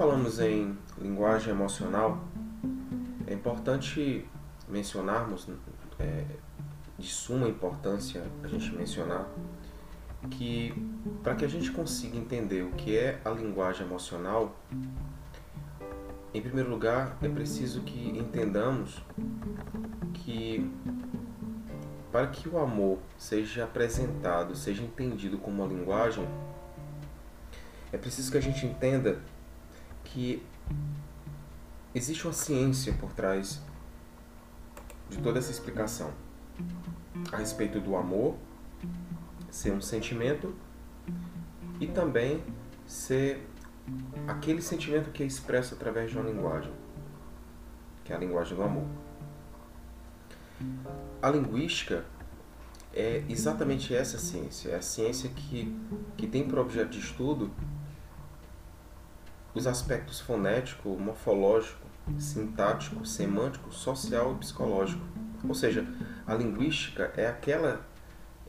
falamos em linguagem emocional, é importante mencionarmos, é, de suma importância a gente mencionar, que para que a gente consiga entender o que é a linguagem emocional, em primeiro lugar é preciso que entendamos que para que o amor seja apresentado, seja entendido como uma linguagem, é preciso que a gente entenda que existe uma ciência por trás de toda essa explicação a respeito do amor ser um sentimento e também ser aquele sentimento que é expresso através de uma linguagem, que é a linguagem do amor. A linguística é exatamente essa ciência, é a ciência que, que tem por objeto de estudo os aspectos fonético, morfológico, sintático, semântico, social e psicológico. Ou seja, a linguística é aquela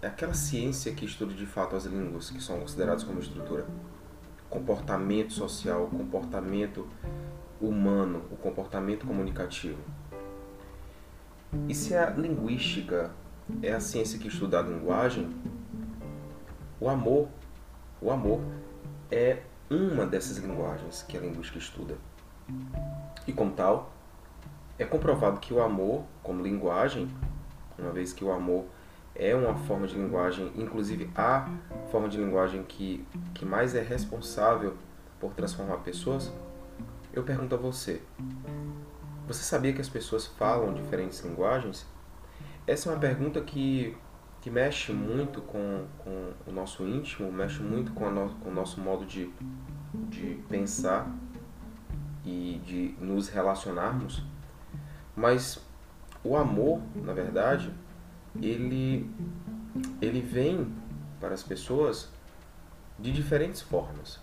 é aquela ciência que estuda de fato as línguas que são consideradas como estrutura. Comportamento social, comportamento humano, o comportamento comunicativo. E se a linguística é a ciência que estuda a linguagem, o amor, o amor é uma dessas linguagens que a linguística estuda. E como tal, é comprovado que o amor, como linguagem, uma vez que o amor é uma forma de linguagem, inclusive a forma de linguagem que, que mais é responsável por transformar pessoas, eu pergunto a você: você sabia que as pessoas falam diferentes linguagens? Essa é uma pergunta que, que mexe muito com, com o nosso íntimo, mexe muito com, no, com o nosso modo de, de pensar e de nos relacionarmos. Mas o amor, na verdade, ele, ele vem para as pessoas de diferentes formas.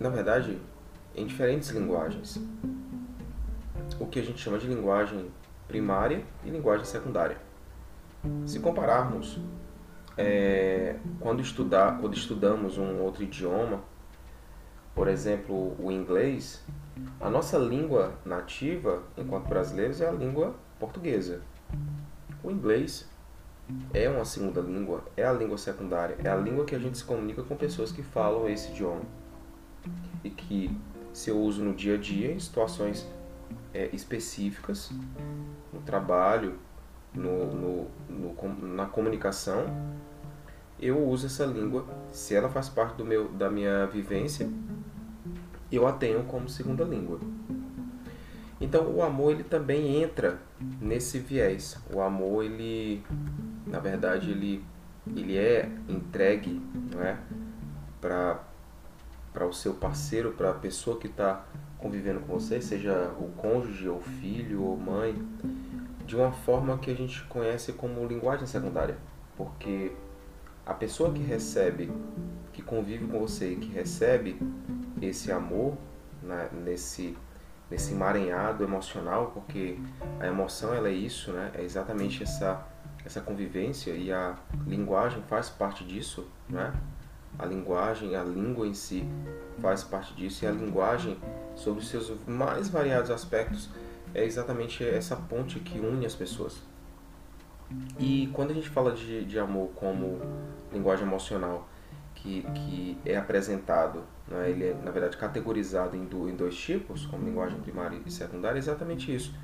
Na verdade, em diferentes linguagens. O que a gente chama de linguagem primária e linguagem secundária. Se compararmos, é, quando, estudar, quando estudamos um outro idioma, por exemplo, o inglês, a nossa língua nativa, enquanto brasileiros, é a língua portuguesa. O inglês é uma segunda língua, é a língua secundária, é a língua que a gente se comunica com pessoas que falam esse idioma e que se eu uso no dia a dia em situações é, específicas, no trabalho, no, no, no, na comunicação, eu uso essa língua. Se ela faz parte do meu, da minha vivência, eu a tenho como segunda língua. Então o amor ele também entra nesse viés. O amor ele, na verdade, ele, ele é entregue, não é, para para o seu parceiro, para a pessoa que está convivendo com você, seja o cônjuge, ou filho, ou mãe, de uma forma que a gente conhece como linguagem secundária, porque a pessoa que recebe, que convive com você e que recebe esse amor né, nesse nesse emaranhado emocional, porque a emoção ela é isso, né? É exatamente essa essa convivência e a linguagem faz parte disso, né? A linguagem, a língua em si faz parte disso e a linguagem sobre os seus mais variados aspectos é exatamente essa ponte que une as pessoas. E quando a gente fala de, de amor como linguagem emocional, que, que é apresentado, né, ele é, na verdade, categorizado em, do, em dois tipos, como linguagem primária e secundária, é exatamente isso.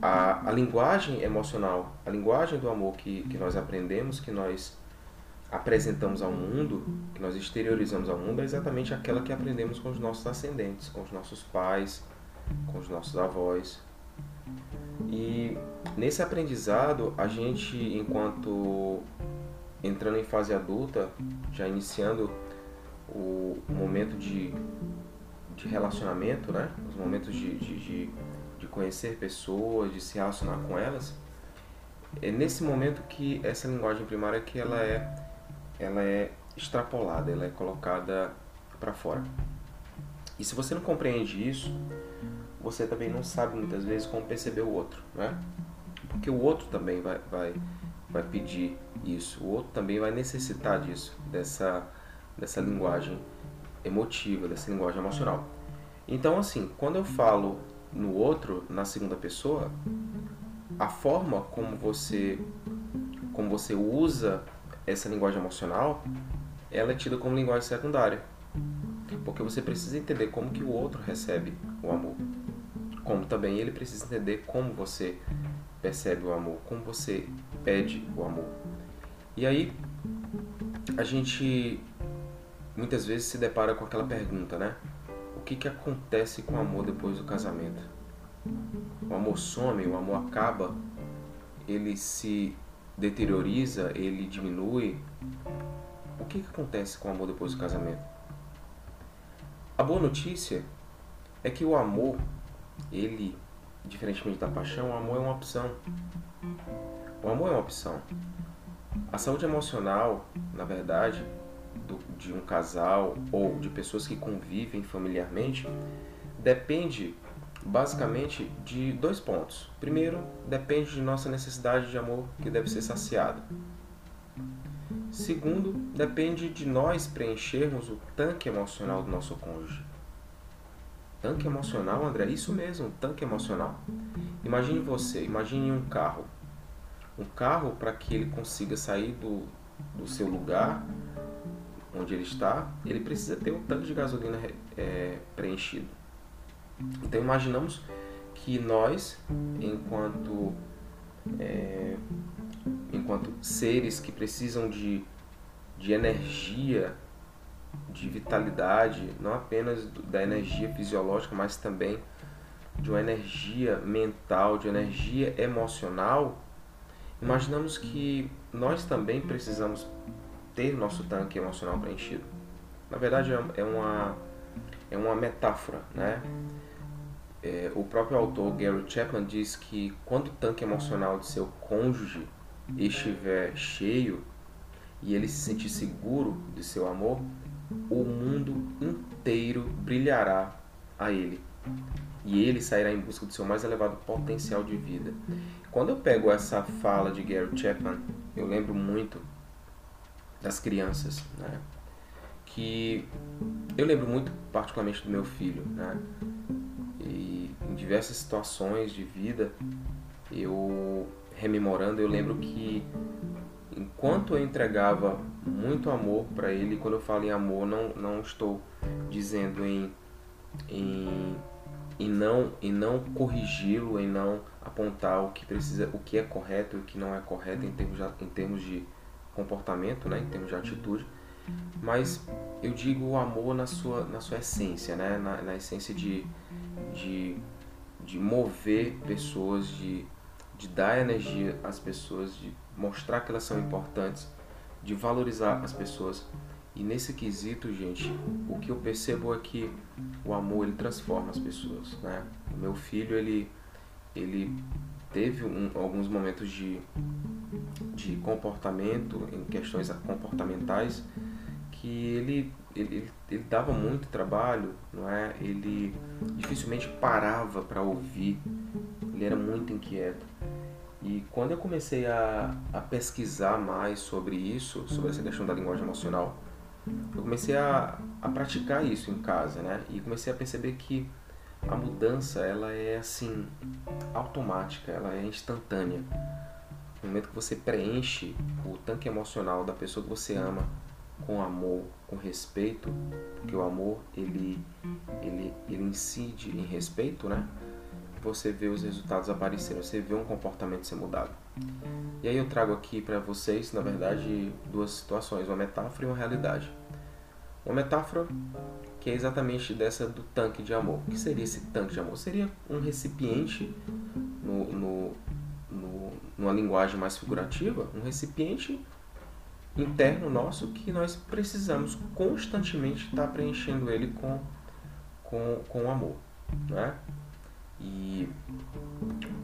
A, a linguagem emocional, a linguagem do amor que, que nós aprendemos, que nós apresentamos ao mundo, que nós exteriorizamos ao mundo, é exatamente aquela que aprendemos com os nossos ascendentes, com os nossos pais, com os nossos avós. E nesse aprendizado, a gente, enquanto entrando em fase adulta, já iniciando o momento de, de relacionamento, né? os momentos de, de, de, conhecer pessoas, de se relacionar com elas, é nesse momento que essa linguagem primária que ela é, ela é extrapolada, ela é colocada para fora. E se você não compreende isso, você também não sabe muitas vezes como perceber o outro, né? Porque o outro também vai, vai, vai pedir isso, o outro também vai necessitar disso, dessa, dessa linguagem emotiva, dessa linguagem emocional. Então, assim, quando eu falo no outro, na segunda pessoa, a forma como você como você usa essa linguagem emocional, ela é tida como linguagem secundária. Porque você precisa entender como que o outro recebe o amor. Como também ele precisa entender como você percebe o amor, como você pede o amor. E aí a gente muitas vezes se depara com aquela pergunta, né? O que, que acontece com o amor depois do casamento? O amor some, o amor acaba, ele se deterioriza, ele diminui. O que, que acontece com o amor depois do casamento? A boa notícia é que o amor, ele, diferentemente da paixão, o amor é uma opção. O amor é uma opção. A saúde emocional, na verdade, do, de um casal ou de pessoas que convivem familiarmente, depende basicamente de dois pontos. Primeiro, depende de nossa necessidade de amor que deve ser saciada. Segundo, depende de nós preenchermos o tanque emocional do nosso cônjuge. Tanque emocional, André? Isso mesmo, tanque emocional. Imagine você, imagine um carro. Um carro para que ele consiga sair do, do seu lugar onde ele está, ele precisa ter o tanque de gasolina é, preenchido. Então imaginamos que nós, enquanto é, enquanto seres que precisam de, de energia, de vitalidade, não apenas da energia fisiológica, mas também de uma energia mental, de energia emocional, imaginamos que nós também precisamos ter nosso tanque emocional preenchido. Na verdade, é, é uma, é uma metáfora, né? É, o próprio autor Gary Chapman diz que quando o tanque emocional de seu cônjuge estiver cheio e ele se sentir seguro de seu amor, o mundo inteiro brilhará a ele. E ele sairá em busca do seu mais elevado potencial de vida. Quando eu pego essa fala de Gary Chapman, eu lembro muito das crianças, né? Que eu lembro muito particularmente do meu filho, né? E em diversas situações de vida, eu rememorando, eu lembro que enquanto eu entregava muito amor para ele, quando eu falo em amor, não, não estou dizendo em, em, em não, em não corrigi-lo, em não apontar o que precisa, o que é correto e o que não é correto em termos de, em termos de comportamento, né, em termos de atitude, mas eu digo o amor na sua, na sua essência, né, na, na essência de, de, de mover pessoas, de, de dar energia às pessoas, de mostrar que elas são importantes, de valorizar as pessoas. E nesse quesito, gente, o que eu percebo é que o amor ele transforma as pessoas, né? O meu filho ele ele teve um, alguns momentos de de comportamento em questões comportamentais que ele ele, ele dava muito trabalho, não é? Ele dificilmente parava para ouvir. Ele era muito inquieto. E quando eu comecei a, a pesquisar mais sobre isso, sobre essa questão da linguagem emocional, eu comecei a, a praticar isso em casa, né? E comecei a perceber que a mudança, ela é assim, automática, ela é instantânea. No momento que você preenche o tanque emocional da pessoa que você ama com amor, com respeito, porque o amor, ele, ele, ele incide em respeito, né? Você vê os resultados aparecerem, você vê um comportamento ser mudado. E aí eu trago aqui para vocês, na verdade, duas situações, uma metáfora e uma realidade. Uma metáfora que é exatamente dessa do tanque de amor. O que seria esse tanque de amor? Seria um recipiente, no, no, no, numa linguagem mais figurativa, um recipiente interno nosso que nós precisamos constantemente estar preenchendo ele com, com, com amor. Né? E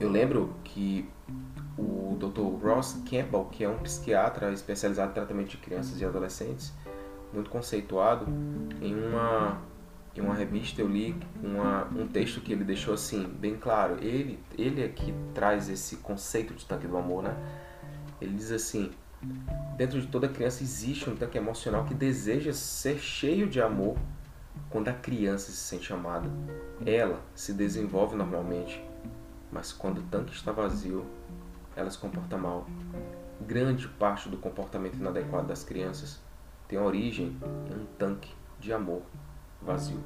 eu lembro que o Dr. Ross Campbell, que é um psiquiatra especializado em tratamento de crianças e adolescentes, muito conceituado, em uma, em uma revista eu li uma, um texto que ele deixou assim, bem claro. Ele, ele é que traz esse conceito de tanque do amor, né? Ele diz assim: dentro de toda criança existe um tanque emocional que deseja ser cheio de amor quando a criança se sente amada, ela se desenvolve normalmente, mas quando o tanque está vazio, ela se comporta mal. Grande parte do comportamento inadequado das crianças tem origem em um tanque de amor vazio.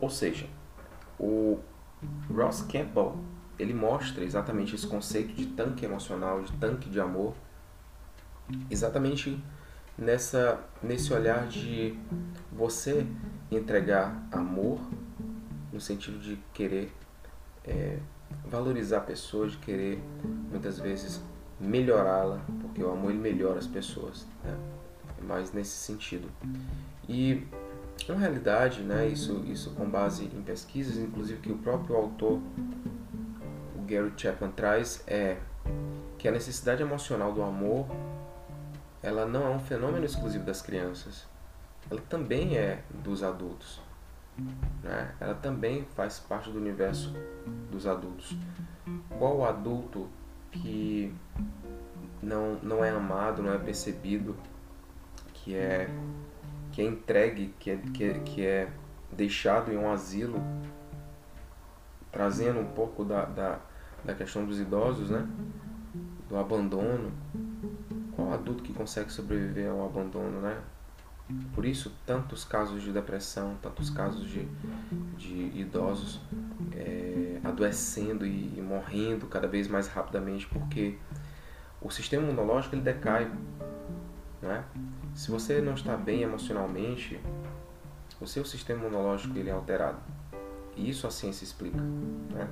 Ou seja, o Ross Campbell ele mostra exatamente esse conceito de tanque emocional, de tanque de amor, exatamente nessa nesse olhar de você entregar amor no sentido de querer é, valorizar a pessoa, de querer muitas vezes melhorá-la, porque o amor ele melhora as pessoas, né? É mais nesse sentido. E na realidade, né, isso, isso com base em pesquisas, inclusive que o próprio autor, o Gary Chapman, traz, é que a necessidade emocional do amor ela não é um fenômeno exclusivo das crianças, ela também é dos adultos. Né? Ela também faz parte do universo dos adultos. Qual adulto que não, não é amado, não é percebido, que é, que é entregue, que é, que, é, que é deixado em um asilo, trazendo um pouco da, da, da questão dos idosos, né? do abandono. Qual adulto que consegue sobreviver ao abandono, né? Por isso, tantos casos de depressão, tantos casos de, de idosos é, adoecendo e, e, morrendo cada vez mais rapidamente, porque o sistema imunológico ele decai. Né? Se você não está bem emocionalmente, o seu sistema imunológico ele é alterado. E isso a ciência explica. Né?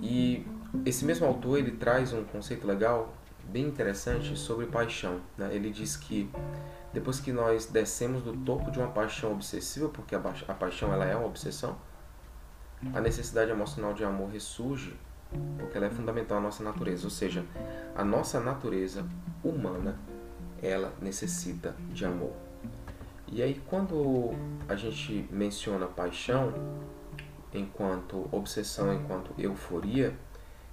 E esse mesmo autor ele traz um conceito legal, bem interessante, sobre paixão. Né? Ele diz que depois que nós descemos do topo de uma paixão obsessiva, porque a, a paixão ela é uma obsessão, a necessidade emocional de amor ressurge porque ela é fundamental à nossa natureza, ou seja, a nossa natureza humana, ela necessita de amor. E aí quando a gente menciona paixão enquanto obsessão, enquanto euforia,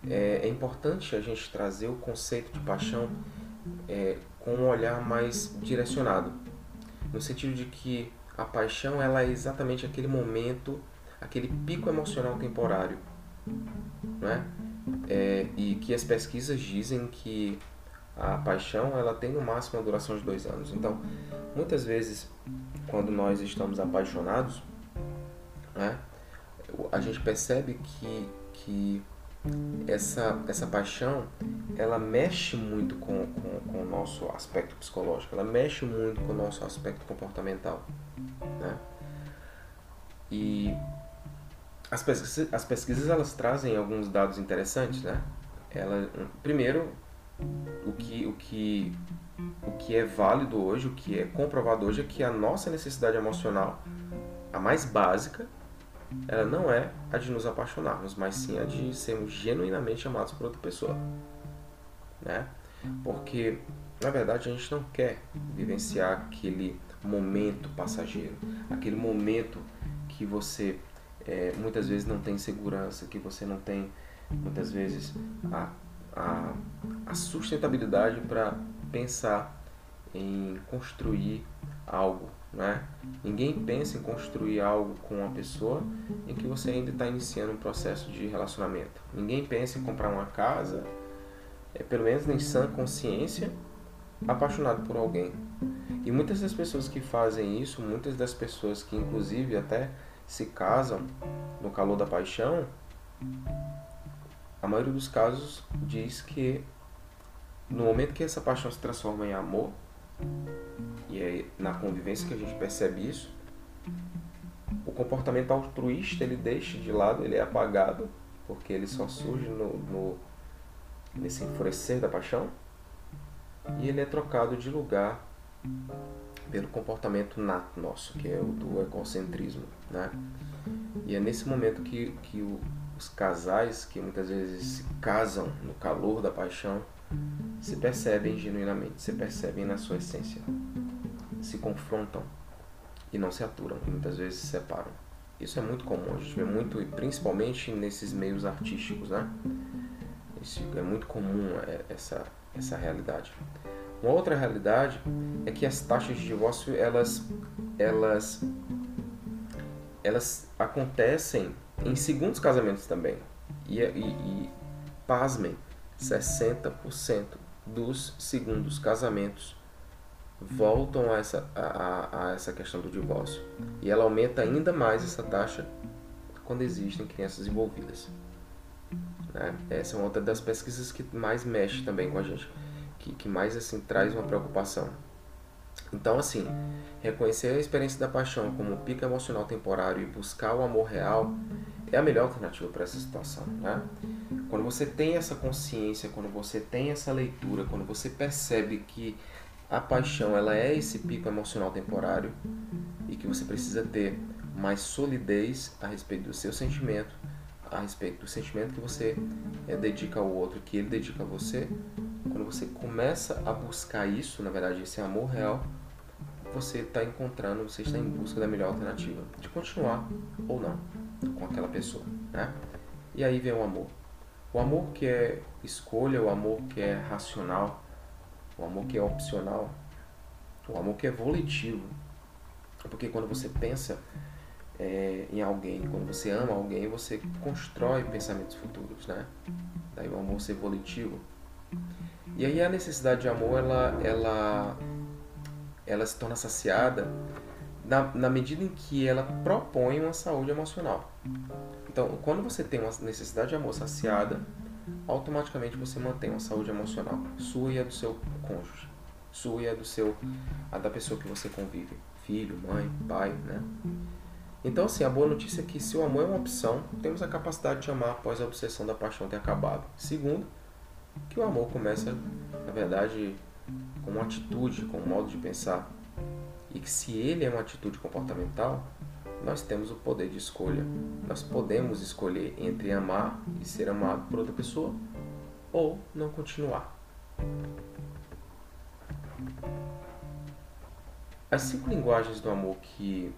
é, é importante a gente trazer o conceito de paixão é, com um olhar mais direcionado, no sentido de que a paixão ela é exatamente aquele momento, aquele pico emocional temporário, né? É, e que as pesquisas dizem que a paixão ela tem no máximo uma duração de dois anos. Então, muitas vezes, quando nós estamos apaixonados, né, a gente percebe que, que essa, essa paixão ela mexe muito com, com, com, o nosso aspecto psicológico, ela mexe muito com o nosso aspecto comportamental. Né? E as pesquisas, as pesquisas elas trazem alguns dados interessantes. Né? Ela, primeiro, o que, o, que, o que é válido hoje, o que é comprovado hoje é que a nossa necessidade emocional, a mais básica, ela não é a de nos apaixonarmos, mas sim a de sermos genuinamente amados por outra pessoa. Né? Porque, na verdade, a gente não quer vivenciar aquele momento passageiro, aquele momento que você é, muitas vezes não tem segurança, que você não tem muitas vezes a, a, a sustentabilidade para pensar em construir algo né? Ninguém pensa em construir algo com uma pessoa em que você ainda está iniciando um processo de relacionamento. Ninguém pensa em comprar uma casa, é, pelo menos em sã consciência, apaixonado por alguém. E muitas das pessoas que fazem isso, muitas das pessoas que inclusive até se casam no calor da paixão, a maioria dos casos diz que no momento que essa paixão se transforma em amor, e é na convivência que a gente percebe isso, o comportamento altruísta ele deixa de lado, ele é apagado, porque ele só surge no, no nesse enfurecer da paixão, e ele é trocado de lugar pelo comportamento nato nosso, que é o do egocentrismo, né? E é nesse momento que, que o, os casais, que muitas vezes se casam no calor da paixão, se percebem genuinamente, se percebem na sua essência, se confrontam e não se aturam, muitas vezes se separam. Isso é muito comum, a gente vê muito, principalmente nesses meios artísticos, né? Isso é muito comum é, essa, essa realidade. Uma outra realidade é que as taxas de divórcio elas elas elas acontecem em segundos casamentos também. E, e, e pasmem, 60% dos segundos casamentos voltam a essa, a, a, essa questão do divórcio. E ela aumenta ainda mais essa taxa quando existem crianças envolvidas. Né? Essa é uma outra das pesquisas que mais mexe também com a gente, que, que mais assim traz uma preocupação. Então, assim, reconhecer a experiência da paixão como um pico emocional temporário e buscar o amor real é a melhor alternativa para essa situação, né? Quando você tem essa consciência, quando você tem essa leitura, quando você percebe que a paixão ela é esse pico emocional temporário e que você precisa ter mais solidez a respeito do seu sentimento, a respeito do sentimento que você é, dedica ao outro, que ele dedica a você, quando você começa a buscar isso, na verdade, esse amor real, você está encontrando, você está em busca da melhor alternativa de continuar ou não com aquela pessoa, né? E aí vem o amor. O amor que é escolha, o amor que é racional, o amor que é opcional, o amor que é volitivo. Porque quando você pensa é, em alguém, quando você ama alguém, você constrói pensamentos futuros, né? Daí o amor ser volitivo. E aí a necessidade de amor, ela, ela, ela se torna saciada na, na medida em que ela propõe uma saúde emocional. Então, quando você tem uma necessidade de amor saciada, automaticamente você mantém uma saúde emocional, sua e a do seu cônjuge, sua e a do seu, a da pessoa que você convive, filho, mãe, pai, né? Então, assim, a boa notícia é que se o amor é uma opção, temos a capacidade de amar após a obsessão da paixão ter acabado. Segundo, que o amor começa, na verdade, com uma atitude, com um modo de pensar. E que se ele é uma atitude comportamental, nós temos o poder de escolha. Nós podemos escolher entre amar e ser amado por outra pessoa ou não continuar. As cinco linguagens do amor que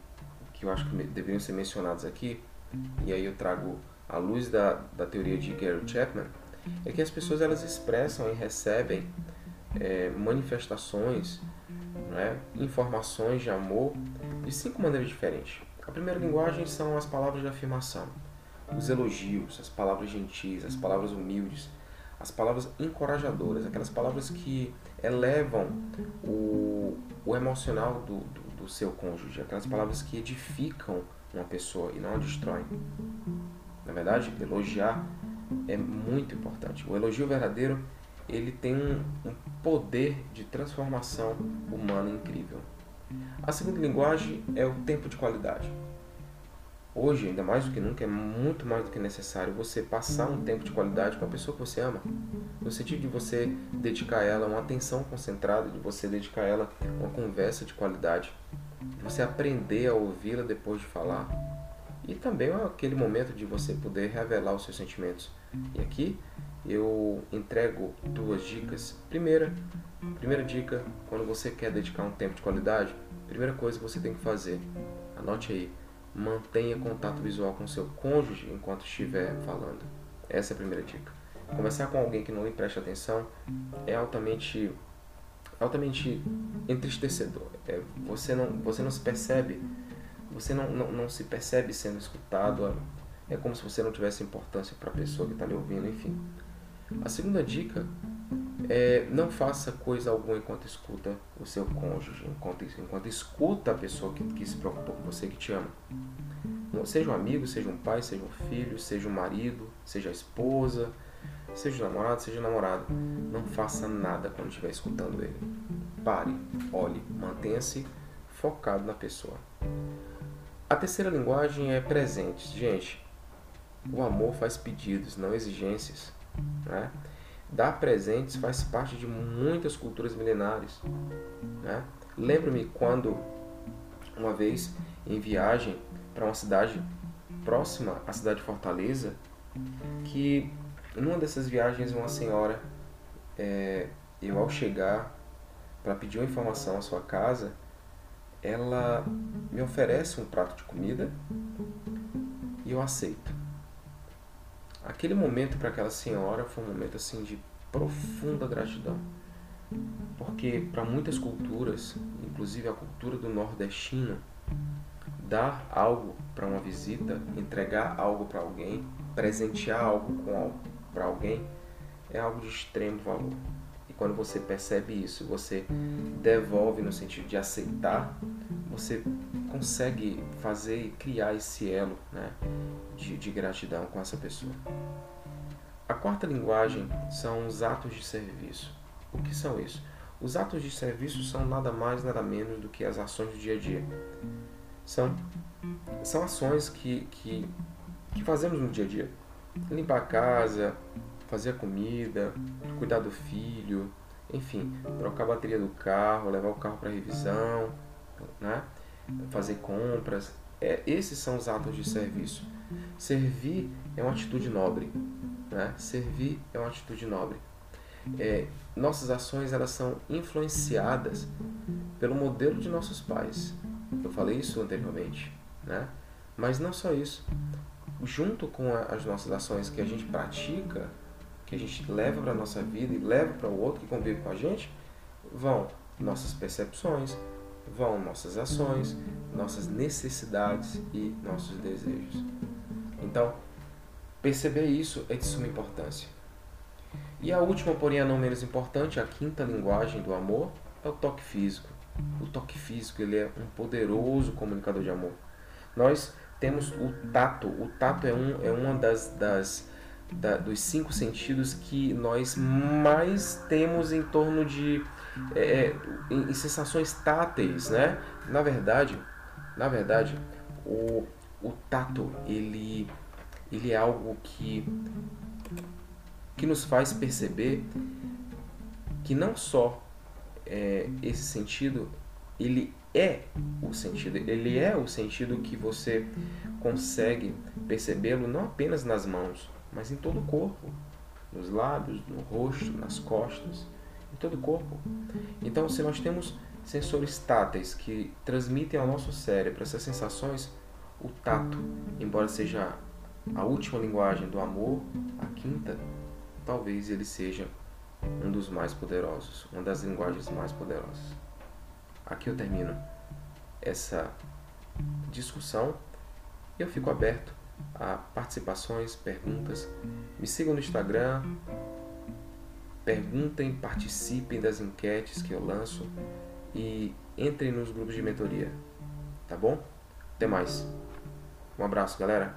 que eu acho que deveriam ser mencionados aqui, e aí eu trago à luz da, da teoria de Gary Chapman, é que as pessoas elas expressam e recebem é, manifestações, né, informações de amor de cinco maneiras diferentes. A primeira linguagem são as palavras de afirmação, os elogios, as palavras gentis, as palavras humildes, as palavras encorajadoras, aquelas palavras que elevam o, o emocional do, do, do seu cônjuge, aquelas palavras que edificam uma pessoa e não a destroem. Na verdade, elogiar é muito importante. O elogio verdadeiro ele tem um, poder de transformação humana incrível. A segunda linguagem é o tempo de qualidade. Hoje, ainda mais do que nunca, é muito mais do que necessário você passar um tempo de qualidade com a pessoa que você ama. No sentido de você dedicar a ela uma atenção concentrada, de você dedicar a ela uma conversa de qualidade, de você aprender a ouvi-la depois de falar. E também aquele momento de você poder revelar os seus sentimentos. E aqui eu entrego duas dicas. Primeira, primeira dica, quando você quer dedicar um tempo de qualidade, primeira coisa que você tem que fazer, anote aí, mantenha contato visual com seu cônjuge enquanto estiver falando. Essa é a primeira dica. Conversar com alguém que não lhe presta atenção é altamente altamente entristecedor. É, você não você não se percebe, você não, não, não se percebe sendo escutado. É como se você não tivesse importância para a pessoa que está lhe ouvindo, enfim. A segunda dica é, não faça coisa alguma enquanto escuta o seu cônjuge, enquanto, enquanto escuta a pessoa que, que se preocupou com você, que te ama. Seja um amigo, seja um pai, seja um filho, seja um marido, seja a esposa, seja um namorado, seja um namorado. Não faça nada quando estiver escutando ele. Pare, olhe, mantenha-se focado na pessoa. A terceira linguagem é presentes. Gente, o amor faz pedidos, não exigências. Né? Dar presentes faz parte de muitas culturas milenares. Né? Lembro-me quando, uma vez em viagem para uma cidade próxima à cidade de Fortaleza, que numa dessas viagens uma senhora, é, eu ao chegar para pedir uma informação à sua casa, ela me oferece um prato de comida e eu aceito. Aquele momento para aquela senhora foi um momento assim de profunda gratidão. Porque para muitas culturas, inclusive a cultura do nordestino, dar algo para uma visita, entregar algo para alguém, presentear algo para alguém é algo de extremo valor. Quando você percebe isso, você devolve no sentido de aceitar, você consegue fazer e criar esse elo né, de, de gratidão com essa pessoa. A quarta linguagem são os atos de serviço. O que são isso? Os atos de serviço são nada mais, nada menos do que as ações do dia a dia. São, são ações que, que, que fazemos no dia a dia. Limpar a casa, fazer a comida, cuidar do filho, enfim, trocar a bateria do carro, levar o carro para revisão, né? fazer compras. É, esses são os atos de serviço. Servir é uma atitude nobre. Né? Servir é uma atitude nobre. É, nossas ações elas são influenciadas pelo modelo de nossos pais. Eu falei isso anteriormente, né? Mas não só isso. Junto com as nossas ações que a gente pratica, que a gente leva para a nossa vida e leva para o outro que convive com a gente, vão nossas percepções, vão nossas ações, nossas necessidades e nossos desejos. Então, perceber isso é de suma importância. E a última, porém a não menos importante, a quinta linguagem do amor, é o toque físico. O toque físico ele é um poderoso comunicador de amor. Nós temos o tato. O tato é, um, é uma das, das da, dos cinco sentidos que nós mais temos em torno de é, é, em, em sensações táteis, né? Na verdade, na verdade, o, o tato ele ele é algo que que nos faz perceber que não só é, esse sentido ele é o sentido, ele é o sentido que você consegue percebê-lo não apenas nas mãos, mas em todo o corpo, nos lábios, no rosto, nas costas, em todo o corpo. Então, se nós temos sensores táteis que transmitem ao nosso cérebro essas sensações, o tato, embora seja a última linguagem do amor, a quinta, talvez ele seja um dos mais poderosos, uma das linguagens mais poderosas. Aqui eu termino essa discussão e eu fico aberto a participações, perguntas. Me sigam no Instagram, perguntem, participem das enquetes que eu lanço e entrem nos grupos de mentoria. Tá bom? Até mais. Um abraço, galera.